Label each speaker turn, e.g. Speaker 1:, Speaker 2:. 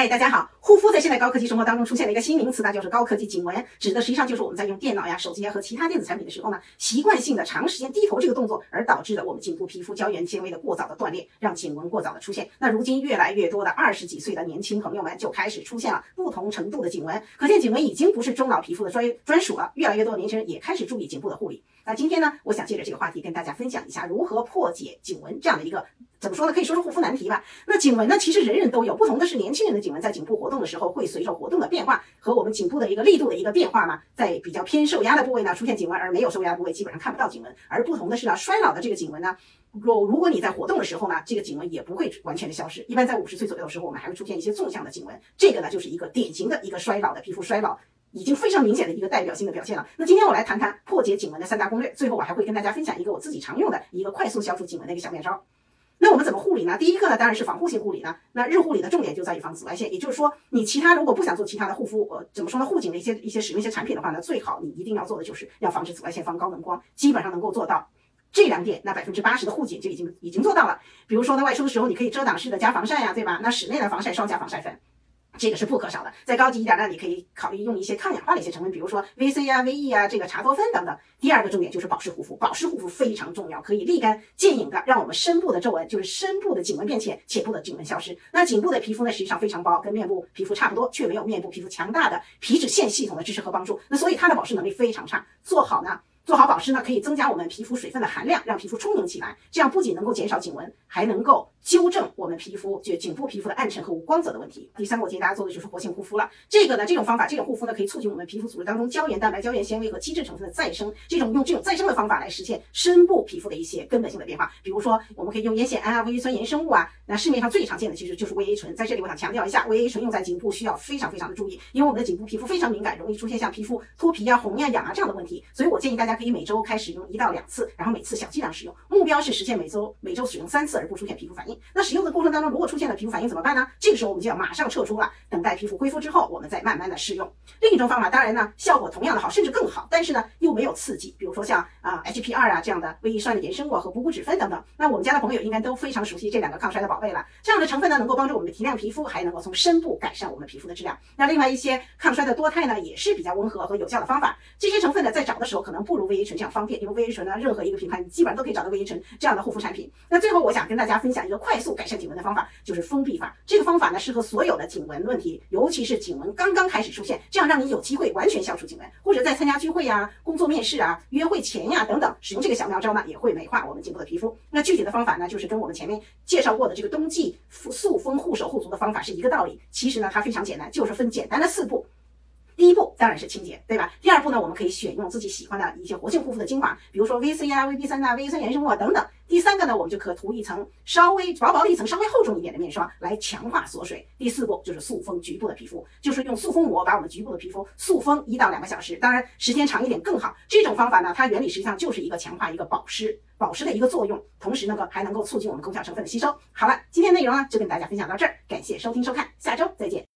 Speaker 1: 嗨，大家好！护肤在现代高科技生活当中出现了一个新名词，那就是高科技颈纹，指的实际上就是我们在用电脑呀、手机呀和其他电子产品的时候呢，习惯性的长时间低头这个动作，而导致的我们颈部皮肤胶原纤维的过早的断裂，让颈纹过早的出现。那如今越来越多的二十几岁的年轻朋友们就开始出现了不同程度的颈纹，可见颈纹已经不是中老皮肤的专专属了。越来越多的年轻人也开始注意颈部的护理。那今天呢，我想借着这个话题跟大家分享一下如何破解颈纹这样的一个。怎么说呢？可以说是护肤难题吧。那颈纹呢？其实人人都有，不同的是年轻人的颈纹在颈部活动的时候，会随着活动的变化和我们颈部的一个力度的一个变化嘛，在比较偏受压的部位呢出现颈纹，而没有受压部位基本上看不到颈纹。而不同的是呢，衰老的这个颈纹呢，若如果你在活动的时候呢，这个颈纹也不会完全的消失。一般在五十岁左右的时候，我们还会出现一些纵向的颈纹，这个呢就是一个典型的一个衰老的皮肤衰老，已经非常明显的一个代表性的表现了。那今天我来谈谈破解颈纹的三大攻略，最后我还会跟大家分享一个我自己常用的一个快速消除颈纹的一个小妙招。那我们怎么护理呢？第一个呢，当然是防护性护理呢。那日护理的重点就在于防紫外线，也就是说，你其他如果不想做其他的护肤，呃，怎么说呢？护颈的一些一些使用一些产品的话呢，最好你一定要做的就是要防止紫外线，防高能光，基本上能够做到这两点，那百分之八十的护颈就已经已经做到了。比如说呢，外出的时候你可以遮挡式的加防晒呀，对吧？那室内的防晒霜加防晒粉。这个是不可少的，再高级一点呢，你可以考虑用一些抗氧化的一些成分，比如说 VC 啊、VE 啊、这个茶多酚等等。第二个重点就是保湿护肤，保湿护肤非常重要，可以立竿见影的让我们深部的皱纹，就是深部的颈纹变浅，浅部的颈纹消失。那颈部的皮肤呢，实际上非常薄，跟面部皮肤差不多，却没有面部皮肤强大的皮脂腺系统的支持和帮助，那所以它的保湿能力非常差。做好呢。做好保湿呢，可以增加我们皮肤水分的含量，让皮肤充盈起来。这样不仅能够减少颈纹，还能够纠正我们皮肤就颈部皮肤的暗沉和无光泽的问题。第三个，我建议大家做的就是活性护肤了。这个呢，这种方法，这种护肤呢，可以促进我们皮肤组织当中胶原蛋白、胶原纤维和基质成分的再生。这种用这种再生的方法来实现深部皮肤的一些根本性的变化。比如说，我们可以用烟酰胺啊、维 A 酸衍生物啊。那市面上最常见的其实就是维 A 醇。在这里，我想强调一下，维 A 醇用在颈部需要非常非常的注意，因为我们的颈部皮肤非常敏感，容易出现像皮肤脱皮呀、红呀、痒啊这样的问题。所以我建议大家家可以每周开始用。一到两次，然后每次小剂量使用，目标是实现每周每周使用三次而不出现皮肤反应。那使用的过程当中，如果出现了皮肤反应怎么办呢？这个时候我们就要马上撤出了，等待皮肤恢复之后，我们再慢慢的试用。另一种方法，当然呢，效果同样的好，甚至更好，但是呢又没有刺激，比如说像啊 HP 二啊这样的维 E 酸的衍生物和补骨脂酚等等。那我们家的朋友应该都非常熟悉这两个抗衰的宝贝了。这样的成分呢，能够帮助我们的提亮皮肤，还能够从深部改善我们皮肤的质量。那另外一些抗衰的多肽呢，也是比较温和和有效的方法。这些成分呢，在找的时候可能不如维 A 醇这样方便，因为维 A 醇呢，任何一个品牌，你基本上都可以找到维 A 醇这样的护肤产品。那最后，我想跟大家分享一个快速改善颈纹的方法，就是封闭法。这个方法呢，适合所有的颈纹问题，尤其是颈纹刚刚开始出现，这样让你有机会完全消除颈纹，或者在参加聚会呀、工作面试啊、约会前呀等等，使用这个小妙招呢，也会美化我们颈部的皮肤。那具体的方法呢，就是跟我们前面介绍过的这个冬季塑封护手护足的方法是一个道理。其实呢，它非常简单，就是分简单的四步。第一步当然是清洁，对吧？第二步呢，我们可以选用自己喜欢的一些活性护肤的精华，比如说 VC 啊、VB3 啊、维 A 酸衍生物啊等等。第三个呢，我们就可涂一层稍微薄薄的一层、稍微厚重一点的面霜来强化锁水。第四步就是塑封局部的皮肤，就是用塑封膜把我们局部的皮肤塑封一到两个小时，当然时间长一点更好。这种方法呢，它原理实际上就是一个强化、一个保湿、保湿的一个作用，同时呢，还能够促进我们功效成分的吸收。好了，今天内容呢就跟大家分享到这儿，感谢收听收看，下周再见。